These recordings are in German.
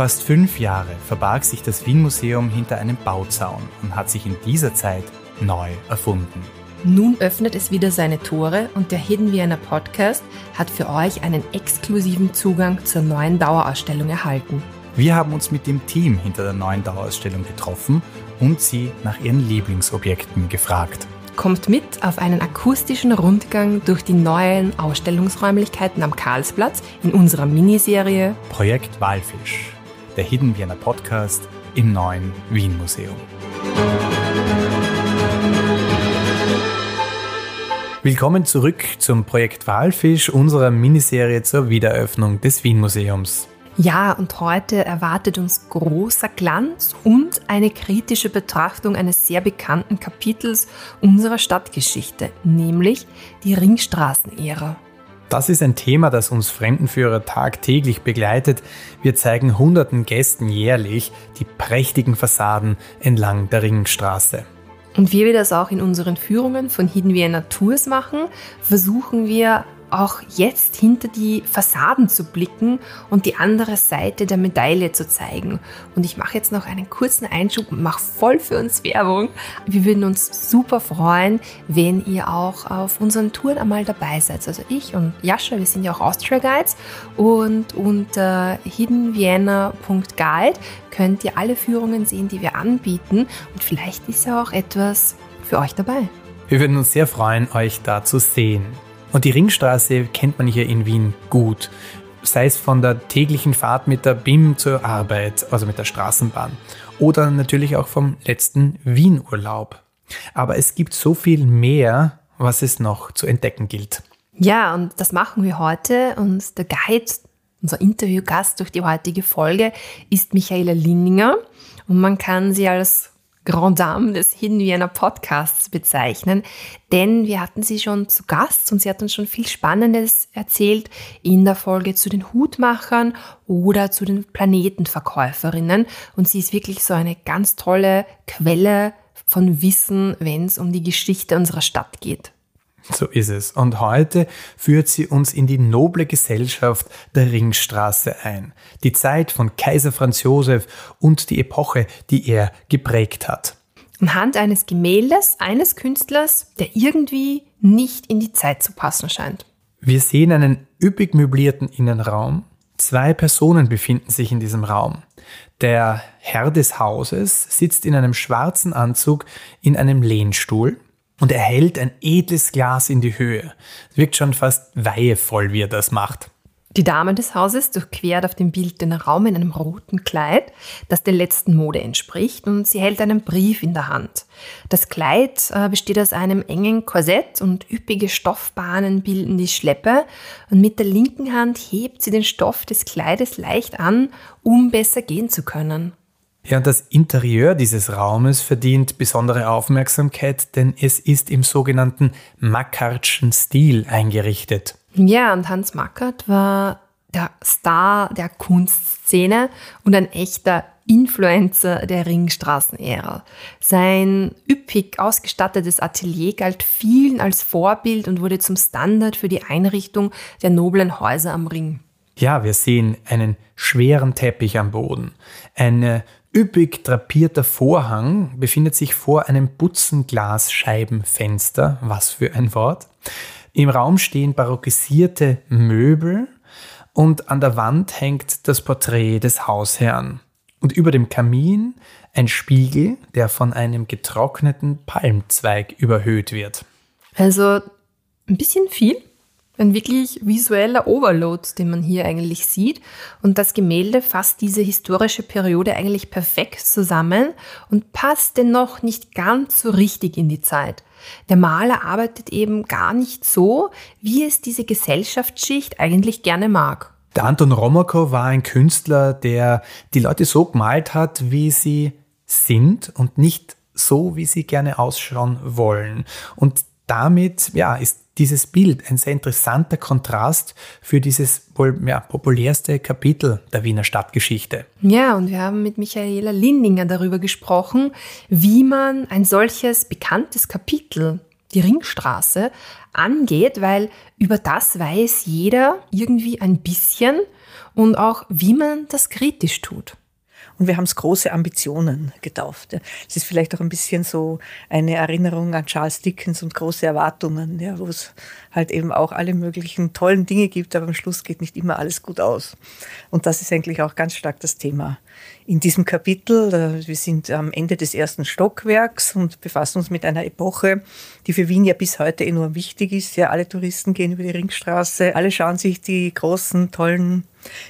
Fast fünf Jahre verbarg sich das Wien-Museum hinter einem Bauzaun und hat sich in dieser Zeit neu erfunden. Nun öffnet es wieder seine Tore und der Hidden Vienna Podcast hat für euch einen exklusiven Zugang zur neuen Dauerausstellung erhalten. Wir haben uns mit dem Team hinter der neuen Dauerausstellung getroffen und sie nach ihren Lieblingsobjekten gefragt. Kommt mit auf einen akustischen Rundgang durch die neuen Ausstellungsräumlichkeiten am Karlsplatz in unserer Miniserie Projekt Walfisch, der Hidden Vienna Podcast im neuen Wien Museum. Willkommen zurück zum Projekt Walfisch, unserer Miniserie zur Wiedereröffnung des Wien Museums. Ja, und heute erwartet uns großer Glanz und eine kritische Betrachtung eines sehr bekannten Kapitels unserer Stadtgeschichte, nämlich die Ringstraßenära. Das ist ein Thema, das uns Fremdenführer tagtäglich begleitet. Wir zeigen hunderten Gästen jährlich die prächtigen Fassaden entlang der Ringstraße. Und wie wir das auch in unseren Führungen von Hidden Vienna Tours machen, versuchen wir auch jetzt hinter die Fassaden zu blicken und die andere Seite der Medaille zu zeigen. Und ich mache jetzt noch einen kurzen Einschub und mache voll für uns Werbung. Wir würden uns super freuen, wenn ihr auch auf unseren Touren einmal dabei seid. Also ich und Jascha, wir sind ja auch Austria Guides und unter hiddenvienna.guide könnt ihr alle Führungen sehen, die wir anbieten und vielleicht ist ja auch etwas für euch dabei. Wir würden uns sehr freuen, euch da zu sehen. Und die Ringstraße kennt man hier in Wien gut. Sei es von der täglichen Fahrt mit der BIM zur Arbeit, also mit der Straßenbahn. Oder natürlich auch vom letzten Wien-Urlaub. Aber es gibt so viel mehr, was es noch zu entdecken gilt. Ja, und das machen wir heute. Und der Guide, unser Interviewgast durch die heutige Folge, ist Michaela Linninger. Und man kann sie als Grand Dame des Hidden Podcasts bezeichnen, denn wir hatten sie schon zu Gast und sie hat uns schon viel Spannendes erzählt in der Folge zu den Hutmachern oder zu den Planetenverkäuferinnen und sie ist wirklich so eine ganz tolle Quelle von Wissen, wenn es um die Geschichte unserer Stadt geht. So ist es. Und heute führt sie uns in die noble Gesellschaft der Ringstraße ein. Die Zeit von Kaiser Franz Josef und die Epoche, die er geprägt hat. Anhand eines Gemäldes eines Künstlers, der irgendwie nicht in die Zeit zu passen scheint. Wir sehen einen üppig möblierten Innenraum. Zwei Personen befinden sich in diesem Raum. Der Herr des Hauses sitzt in einem schwarzen Anzug in einem Lehnstuhl und er hält ein edles Glas in die Höhe. Es wirkt schon fast weihevoll, wie er das macht. Die Dame des Hauses durchquert auf dem Bild den Raum in einem roten Kleid, das der letzten Mode entspricht, und sie hält einen Brief in der Hand. Das Kleid äh, besteht aus einem engen Korsett und üppige Stoffbahnen bilden die Schleppe, und mit der linken Hand hebt sie den Stoff des Kleides leicht an, um besser gehen zu können. Ja, und das Interieur dieses Raumes verdient besondere Aufmerksamkeit, denn es ist im sogenannten Mackartschen Stil eingerichtet. Ja, und Hans Mackert war der Star der Kunstszene und ein echter Influencer der Ringstraßenära. Sein üppig ausgestattetes Atelier galt vielen als Vorbild und wurde zum Standard für die Einrichtung der noblen Häuser am Ring. Ja, wir sehen einen schweren Teppich am Boden, eine üppig drapierter Vorhang befindet sich vor einem Butzenglasscheibenfenster. Was für ein Wort. Im Raum stehen barockisierte Möbel und an der Wand hängt das Porträt des Hausherrn. Und über dem Kamin ein Spiegel, der von einem getrockneten Palmzweig überhöht wird. Also ein bisschen viel ein wirklich visueller Overload, den man hier eigentlich sieht. Und das Gemälde fasst diese historische Periode eigentlich perfekt zusammen und passt dennoch nicht ganz so richtig in die Zeit. Der Maler arbeitet eben gar nicht so, wie es diese Gesellschaftsschicht eigentlich gerne mag. Der Anton Romakow war ein Künstler, der die Leute so gemalt hat, wie sie sind und nicht so, wie sie gerne ausschauen wollen. Und damit ja, ist dieses Bild ein sehr interessanter Kontrast für dieses wohl ja, populärste Kapitel der Wiener Stadtgeschichte. Ja, und wir haben mit Michaela Lindinger darüber gesprochen, wie man ein solches bekanntes Kapitel die Ringstraße angeht, weil über das weiß jeder irgendwie ein bisschen und auch, wie man das kritisch tut. Und wir haben es große Ambitionen getauft. Es ist vielleicht auch ein bisschen so eine Erinnerung an Charles Dickens und große Erwartungen, ja, wo es halt eben auch alle möglichen tollen Dinge gibt, aber am Schluss geht nicht immer alles gut aus. Und das ist eigentlich auch ganz stark das Thema in diesem Kapitel. Wir sind am Ende des ersten Stockwerks und befassen uns mit einer Epoche, die für Wien ja bis heute enorm wichtig ist. Ja, alle Touristen gehen über die Ringstraße, alle schauen sich die großen, tollen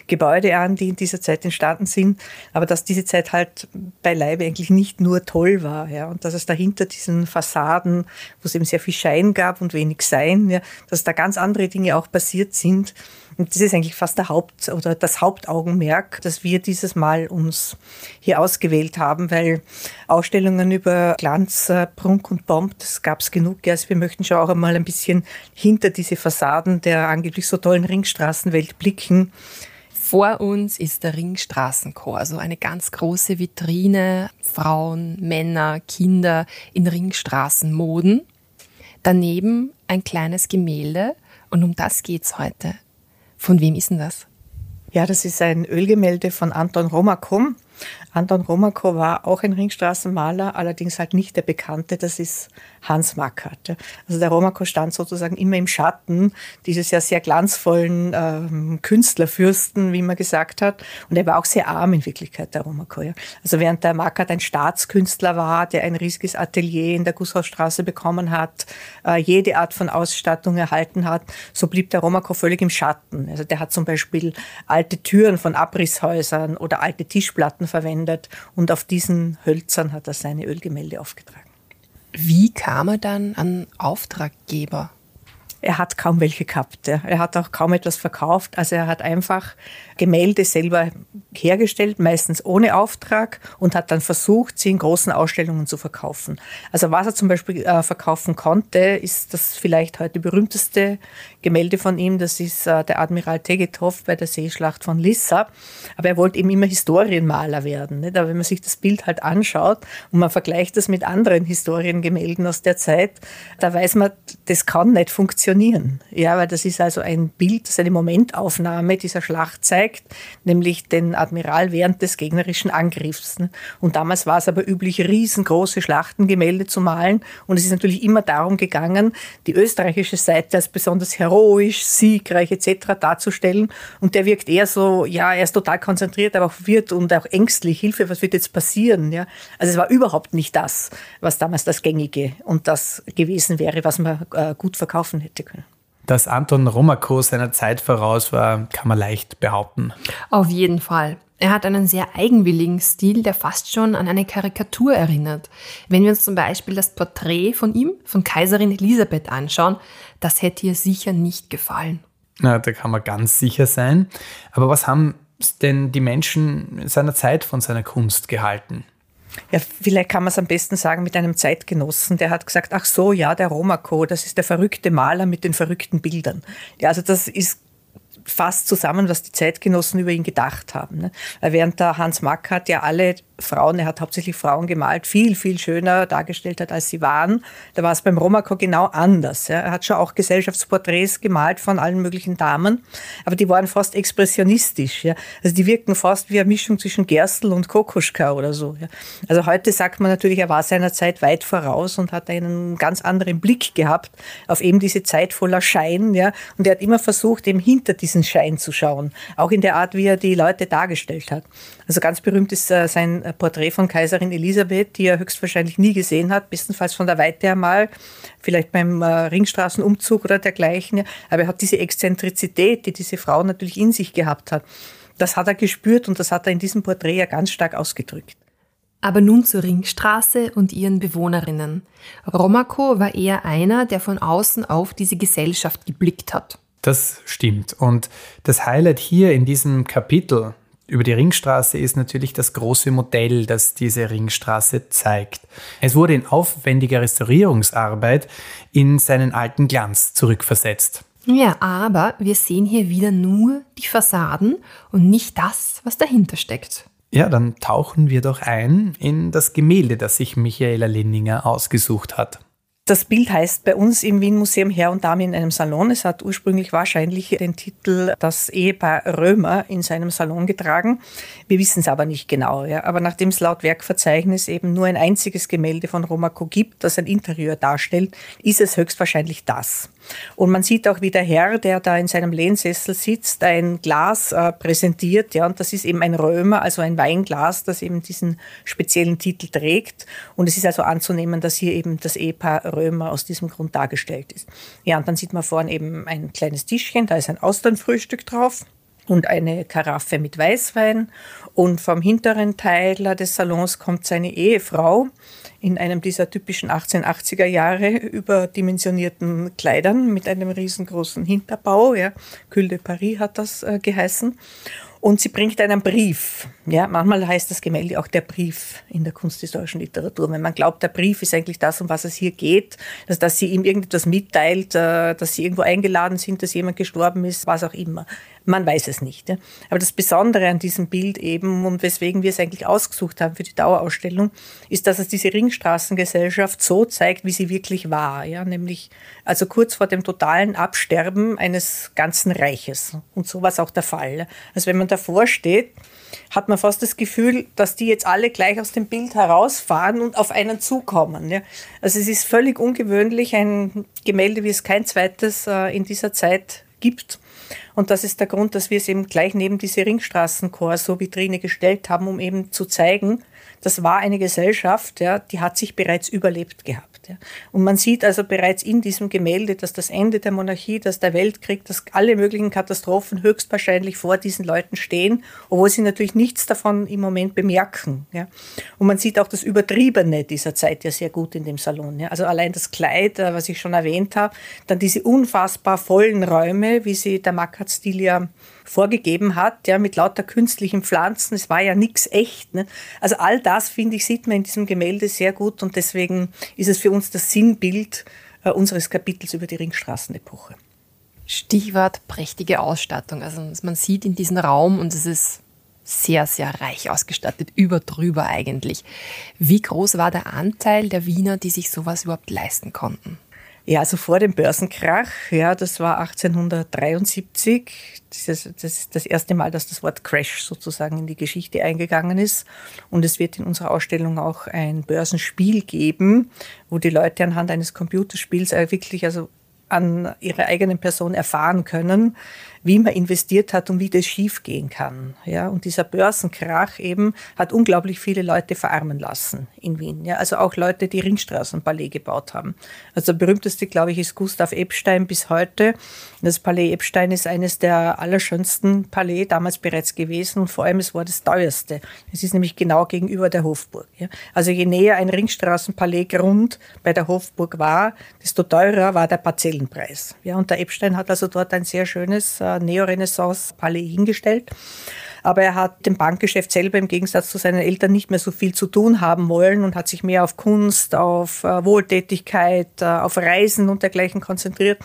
Gebäude an, die in dieser Zeit entstanden sind, aber dass diese Zeit halt beileibe eigentlich nicht nur toll war, ja, und dass es dahinter diesen Fassaden, wo es eben sehr viel Schein gab und wenig Sein, ja, dass da ganz andere Dinge auch passiert sind. Und das ist eigentlich fast der Haupt- oder das Hauptaugenmerk, dass wir dieses Mal uns hier ausgewählt haben, weil Ausstellungen über Glanz, Prunk und Bomb, das gab es genug. Also wir möchten schon auch einmal ein bisschen hinter diese Fassaden der angeblich so tollen Ringstraßenwelt blicken. Vor uns ist der Ringstraßenchor, also eine ganz große Vitrine, Frauen, Männer, Kinder in Ringstraßenmoden. Daneben ein kleines Gemälde und um das geht's heute. Von wem ist denn das? Ja, das ist ein Ölgemälde von Anton Romakum. Anton Romako war auch ein Ringstraßenmaler, allerdings halt nicht der Bekannte, das ist Hans Mackert. Also der Romako stand sozusagen immer im Schatten dieses ja sehr glanzvollen ähm, Künstlerfürsten, wie man gesagt hat. Und er war auch sehr arm in Wirklichkeit, der Romako. Ja. Also während der Mackert ein Staatskünstler war, der ein riesiges Atelier in der Gusshausstraße bekommen hat, äh, jede Art von Ausstattung erhalten hat, so blieb der Romako völlig im Schatten. Also der hat zum Beispiel alte Türen von Abrisshäusern oder alte Tischplatten verwendet und auf diesen Hölzern hat er seine Ölgemälde aufgetragen. Wie kam er dann an Auftraggeber? Er hat kaum welche gehabt. Er hat auch kaum etwas verkauft. Also er hat einfach Gemälde selber hergestellt, meistens ohne Auftrag und hat dann versucht, sie in großen Ausstellungen zu verkaufen. Also was er zum Beispiel äh, verkaufen konnte, ist das vielleicht heute berühmteste Gemälde von ihm. Das ist äh, der Admiral Tegethoff bei der Seeschlacht von Lissa. Aber er wollte eben immer Historienmaler werden. Nicht? Aber wenn man sich das Bild halt anschaut und man vergleicht das mit anderen Historiengemälden aus der Zeit, da weiß man, das kann nicht funktionieren. Ja, weil das ist also ein Bild, das eine Momentaufnahme dieser Schlacht zeigt nämlich den Admiral während des gegnerischen Angriffs. Und damals war es aber üblich, riesengroße Schlachtengemälde zu malen. Und es ist natürlich immer darum gegangen, die österreichische Seite als besonders heroisch, siegreich etc. darzustellen. Und der wirkt eher so, ja, er ist total konzentriert, aber auch wird und auch ängstlich. Hilfe, was wird jetzt passieren? Ja? Also es war überhaupt nicht das, was damals das Gängige und das gewesen wäre, was man äh, gut verkaufen hätte können. Dass Anton Romako seiner Zeit voraus war, kann man leicht behaupten. Auf jeden Fall. Er hat einen sehr eigenwilligen Stil, der fast schon an eine Karikatur erinnert. Wenn wir uns zum Beispiel das Porträt von ihm, von Kaiserin Elisabeth anschauen, das hätte ihr sicher nicht gefallen. Na, da kann man ganz sicher sein. Aber was haben denn die Menschen seiner Zeit von seiner Kunst gehalten? Ja, vielleicht kann man es am besten sagen mit einem Zeitgenossen, der hat gesagt, ach so, ja, der Romako, das ist der verrückte Maler mit den verrückten Bildern. Ja, also das ist fast zusammen, was die Zeitgenossen über ihn gedacht haben. Ne? Während der Hans Mack hat ja alle Frauen, er hat hauptsächlich Frauen gemalt, viel, viel schöner dargestellt hat, als sie waren. Da war es beim Romako genau anders. Ja. Er hat schon auch Gesellschaftsporträts gemalt von allen möglichen Damen, aber die waren fast expressionistisch. Ja. Also die wirkten fast wie eine Mischung zwischen Gerstl und Kokoschka oder so. Ja. Also heute sagt man natürlich, er war seiner Zeit weit voraus und hat einen ganz anderen Blick gehabt auf eben diese Zeit voller Schein. Ja. Und er hat immer versucht, eben hinter diesen Schein zu schauen. Auch in der Art, wie er die Leute dargestellt hat. Also ganz berühmt ist äh, sein Porträt von Kaiserin Elisabeth, die er höchstwahrscheinlich nie gesehen hat, bestenfalls von der Weite einmal, vielleicht beim äh, Ringstraßenumzug oder dergleichen. Aber er hat diese Exzentrizität, die diese Frau natürlich in sich gehabt hat, das hat er gespürt und das hat er in diesem Porträt ja ganz stark ausgedrückt. Aber nun zur Ringstraße und ihren Bewohnerinnen. Romako war eher einer, der von außen auf diese Gesellschaft geblickt hat. Das stimmt. Und das Highlight hier in diesem Kapitel über die Ringstraße ist natürlich das große Modell, das diese Ringstraße zeigt. Es wurde in aufwendiger Restaurierungsarbeit in seinen alten Glanz zurückversetzt. Ja, aber wir sehen hier wieder nur die Fassaden und nicht das, was dahinter steckt. Ja, dann tauchen wir doch ein in das Gemälde, das sich Michaela Linninger ausgesucht hat. Das Bild heißt bei uns im Wien Museum Herr und Dame in einem Salon. Es hat ursprünglich wahrscheinlich den Titel Das Ehepaar Römer in seinem Salon getragen. Wir wissen es aber nicht genau. Ja. Aber nachdem es laut Werkverzeichnis eben nur ein einziges Gemälde von Romaco gibt, das ein Interieur darstellt, ist es höchstwahrscheinlich das. Und man sieht auch, wie der Herr, der da in seinem Lehnsessel sitzt, ein Glas äh, präsentiert. Ja, und das ist eben ein Römer, also ein Weinglas, das eben diesen speziellen Titel trägt. Und es ist also anzunehmen, dass hier eben das Ehepaar Römer aus diesem Grund dargestellt ist. Ja, und dann sieht man vorne eben ein kleines Tischchen, da ist ein Austernfrühstück drauf und eine Karaffe mit Weißwein. Und vom hinteren Teil des Salons kommt seine Ehefrau in einem dieser typischen 1880er Jahre überdimensionierten Kleidern mit einem riesengroßen Hinterbau. Ja. Cul de Paris hat das äh, geheißen. Und sie bringt einen Brief. Ja, manchmal heißt das Gemälde auch der Brief in der kunsthistorischen Literatur. Wenn man glaubt, der Brief ist eigentlich das, um was es hier geht, dass, dass sie ihm irgendetwas mitteilt, äh, dass sie irgendwo eingeladen sind, dass jemand gestorben ist, was auch immer. Man weiß es nicht. Aber das Besondere an diesem Bild eben und weswegen wir es eigentlich ausgesucht haben für die Dauerausstellung, ist, dass es diese Ringstraßengesellschaft so zeigt, wie sie wirklich war. Ja. Nämlich also kurz vor dem totalen Absterben eines ganzen Reiches. Und so war es auch der Fall. Also wenn man davor steht, hat man fast das Gefühl, dass die jetzt alle gleich aus dem Bild herausfahren und auf einen zukommen. Ja. Also es ist völlig ungewöhnlich, ein Gemälde, wie es kein zweites äh, in dieser Zeit gibt. Und das ist der Grund, dass wir es eben gleich neben diese Ringstraßenkorso-Vitrine gestellt haben, um eben zu zeigen, das war eine Gesellschaft, ja, die hat sich bereits überlebt gehabt. Ja. Und man sieht also bereits in diesem Gemälde, dass das Ende der Monarchie, dass der Weltkrieg, dass alle möglichen Katastrophen höchstwahrscheinlich vor diesen Leuten stehen, obwohl sie natürlich nichts davon im Moment bemerken. Ja. Und man sieht auch das Übertriebene dieser Zeit ja sehr gut in dem Salon. Ja. Also allein das Kleid, äh, was ich schon erwähnt habe, dann diese unfassbar vollen Räume, wie sie der Makat-Stil ja vorgegeben hat, ja, mit lauter künstlichen Pflanzen. Es war ja nichts echt. Ne? Also all das, finde ich, sieht man in diesem Gemälde sehr gut und deswegen ist es für uns das Sinnbild äh, unseres Kapitels über die Ringstraßenepoche. Stichwort prächtige Ausstattung. Also man sieht in diesem Raum und es ist sehr, sehr reich ausgestattet, über drüber eigentlich. Wie groß war der Anteil der Wiener, die sich sowas überhaupt leisten konnten? Ja, also vor dem Börsenkrach, ja, das war 1873. Das ist, das ist das erste Mal, dass das Wort Crash sozusagen in die Geschichte eingegangen ist. Und es wird in unserer Ausstellung auch ein Börsenspiel geben, wo die Leute anhand eines Computerspiels wirklich also an ihrer eigenen Person erfahren können, wie man investiert hat und wie das schiefgehen kann. Ja, und dieser Börsenkrach eben hat unglaublich viele Leute verarmen lassen in Wien. Ja, also auch Leute, die Ringstraßenpalais gebaut haben. Also der berühmteste, glaube ich, ist Gustav Epstein bis heute. Das Palais Epstein ist eines der allerschönsten Palais damals bereits gewesen und vor allem es war das teuerste. Es ist nämlich genau gegenüber der Hofburg. Ja. Also je näher ein Ringstraßenpalais-Grund bei der Hofburg war, desto teurer war der Parzellenpreis. Ja, und der Epstein hat also dort ein sehr schönes Neorenaissance-Palais hingestellt. Aber er hat dem Bankgeschäft selber im Gegensatz zu seinen Eltern nicht mehr so viel zu tun haben wollen und hat sich mehr auf Kunst, auf äh, Wohltätigkeit, äh, auf Reisen und dergleichen konzentriert.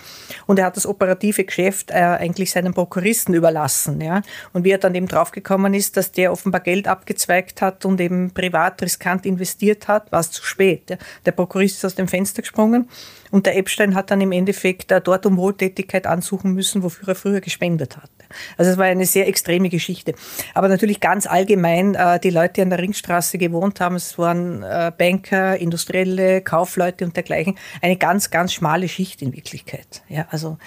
Und er hat das operative Geschäft äh, eigentlich seinen Prokuristen überlassen. Ja? Und wie er dann eben draufgekommen ist, dass der offenbar Geld abgezweigt hat und eben privat riskant investiert hat, war es zu spät. Der Prokurist ist aus dem Fenster gesprungen und der Epstein hat dann im Endeffekt dort um Wohltätigkeit ansuchen müssen, wofür er früher gespendet hat. Also es war eine sehr extreme Geschichte. Aber natürlich ganz allgemein, äh, die Leute, die an der Ringstraße gewohnt haben, es waren äh, Banker, Industrielle, Kaufleute und dergleichen, eine ganz, ganz schmale Schicht in Wirklichkeit. Ja, also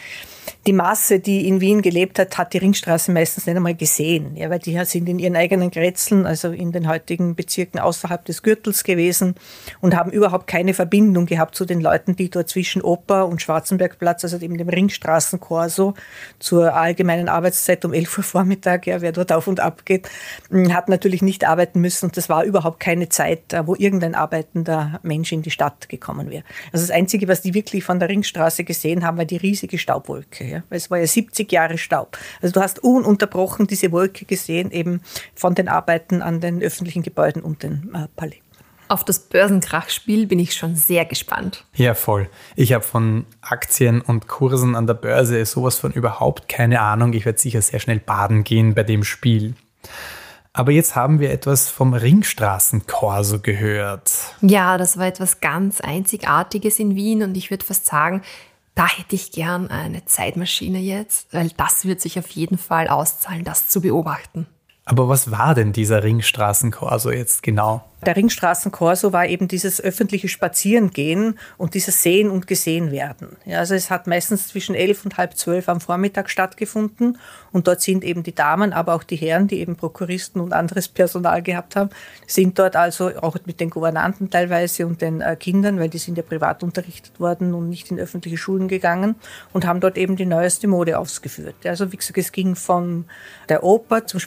die Masse, die in Wien gelebt hat, hat die Ringstraße meistens nicht einmal gesehen, ja, weil die sind in ihren eigenen Grätzeln, also in den heutigen Bezirken außerhalb des Gürtels gewesen und haben überhaupt keine Verbindung gehabt zu den Leuten, die dort zwischen Oper und Schwarzenbergplatz, also eben dem Ringstraßenkorso zur allgemeinen Arbeitszeit um 11 Uhr Vormittag, ja, wer dort auf und ab geht, hm, hat natürlich nicht arbeiten müssen und das war überhaupt keine Zeit, äh, wo irgendein arbeitender Mensch in die Stadt gekommen wäre. Also das Einzige, was die wirklich von der Ringstraße gesehen haben, war die riesige Staubwolke. Ja. Es war ja 70 Jahre Staub. Also du hast ununterbrochen diese Wolke gesehen, eben von den Arbeiten an den öffentlichen Gebäuden und den äh, Palais. Auf das Börsenkrachspiel bin ich schon sehr gespannt. Ja, voll. Ich habe von Aktien und Kursen an der Börse sowas von überhaupt keine Ahnung. Ich werde sicher sehr schnell baden gehen bei dem Spiel. Aber jetzt haben wir etwas vom Ringstraßenkorso gehört. Ja, das war etwas ganz Einzigartiges in Wien und ich würde fast sagen, da hätte ich gern eine Zeitmaschine jetzt, weil das wird sich auf jeden Fall auszahlen, das zu beobachten. Aber was war denn dieser Ringstraßenkorso jetzt genau? Der Ringstraßenkorso war eben dieses öffentliche Spazierengehen und dieses Sehen und Gesehen werden. Ja, also es hat meistens zwischen elf und halb zwölf am Vormittag stattgefunden und dort sind eben die Damen, aber auch die Herren, die eben Prokuristen und anderes Personal gehabt haben, sind dort also auch mit den Gouvernanten teilweise und den äh, Kindern, weil die sind ja privat unterrichtet worden und nicht in öffentliche Schulen gegangen und haben dort eben die neueste Mode ausgeführt. Also wie gesagt, es ging von der Oper zum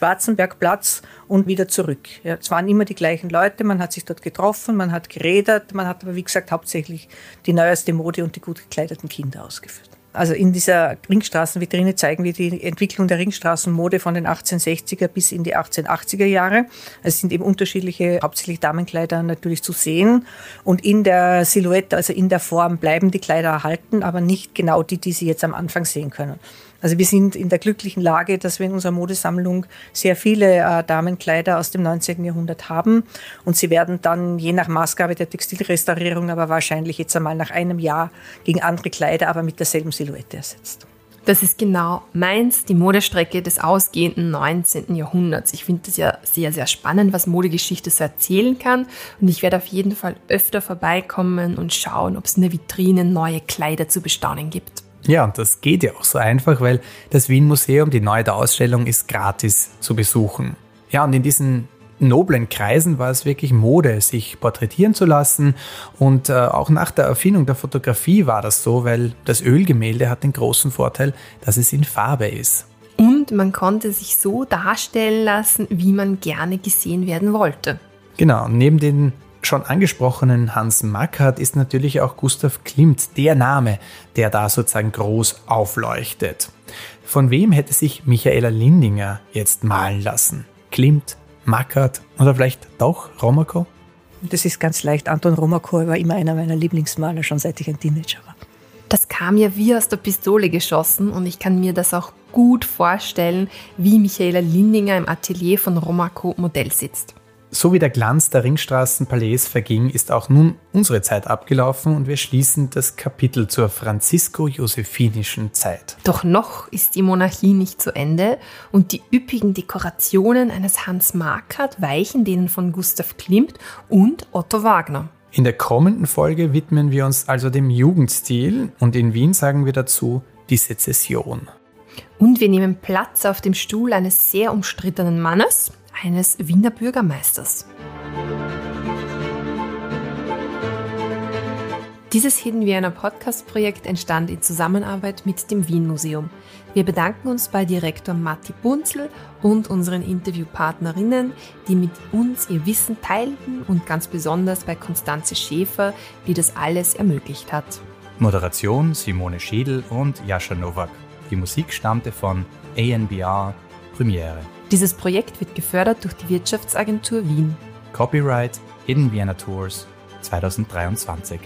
Schwarzenbergplatz und wieder zurück. Ja, es waren immer die gleichen Leute, man hat sich dort getroffen, man hat geredet, man hat aber, wie gesagt, hauptsächlich die neueste Mode und die gut gekleideten Kinder ausgeführt. Also in dieser Ringstraßenvitrine zeigen wir die Entwicklung der Ringstraßenmode von den 1860er bis in die 1880er Jahre. Es sind eben unterschiedliche, hauptsächlich Damenkleider natürlich zu sehen. Und in der Silhouette, also in der Form, bleiben die Kleider erhalten, aber nicht genau die, die Sie jetzt am Anfang sehen können. Also wir sind in der glücklichen Lage, dass wir in unserer Modesammlung sehr viele äh, Damenkleider aus dem 19. Jahrhundert haben. Und sie werden dann je nach Maßgabe der Textilrestaurierung, aber wahrscheinlich jetzt einmal nach einem Jahr gegen andere Kleider, aber mit derselben Silhouette ersetzt. Das ist genau meins, die Modestrecke des ausgehenden 19. Jahrhunderts. Ich finde das ja sehr, sehr spannend, was Modegeschichte so erzählen kann. Und ich werde auf jeden Fall öfter vorbeikommen und schauen, ob es in der Vitrine neue Kleider zu bestaunen gibt. Ja, und das geht ja auch so einfach, weil das Wien Museum, die neue Ausstellung, ist gratis zu besuchen. Ja, und in diesen noblen Kreisen war es wirklich Mode, sich porträtieren zu lassen. Und äh, auch nach der Erfindung der Fotografie war das so, weil das Ölgemälde hat den großen Vorteil, dass es in Farbe ist. Und man konnte sich so darstellen lassen, wie man gerne gesehen werden wollte. Genau, neben den schon angesprochenen Hans Mackert ist natürlich auch Gustav Klimt der Name, der da sozusagen groß aufleuchtet. Von wem hätte sich Michaela Lindinger jetzt malen lassen? Klimt, Mackert oder vielleicht doch Romako? Das ist ganz leicht. Anton Romako war immer einer meiner Lieblingsmaler, schon seit ich ein Teenager war. Das kam ja wie aus der Pistole geschossen und ich kann mir das auch gut vorstellen, wie Michaela Lindinger im Atelier von Romako Modell sitzt. So wie der Glanz der Ringstraßenpalais verging, ist auch nun unsere Zeit abgelaufen und wir schließen das Kapitel zur franzisko-josephinischen Zeit. Doch noch ist die Monarchie nicht zu Ende und die üppigen Dekorationen eines Hans Markert weichen denen von Gustav Klimt und Otto Wagner. In der kommenden Folge widmen wir uns also dem Jugendstil und in Wien sagen wir dazu die Sezession. Und wir nehmen Platz auf dem Stuhl eines sehr umstrittenen Mannes, eines Wiener Bürgermeisters. Dieses Hidden Vienna Podcast-Projekt entstand in Zusammenarbeit mit dem Wien Museum. Wir bedanken uns bei Direktor Matti Bunzel und unseren Interviewpartnerinnen, die mit uns ihr Wissen teilten und ganz besonders bei Konstanze Schäfer, die das alles ermöglicht hat. Moderation Simone Schiedl und Jascha Nowak. Die Musik stammte von ANBR Premiere. Dieses Projekt wird gefördert durch die Wirtschaftsagentur Wien. Copyright Hidden Vienna Tours 2023.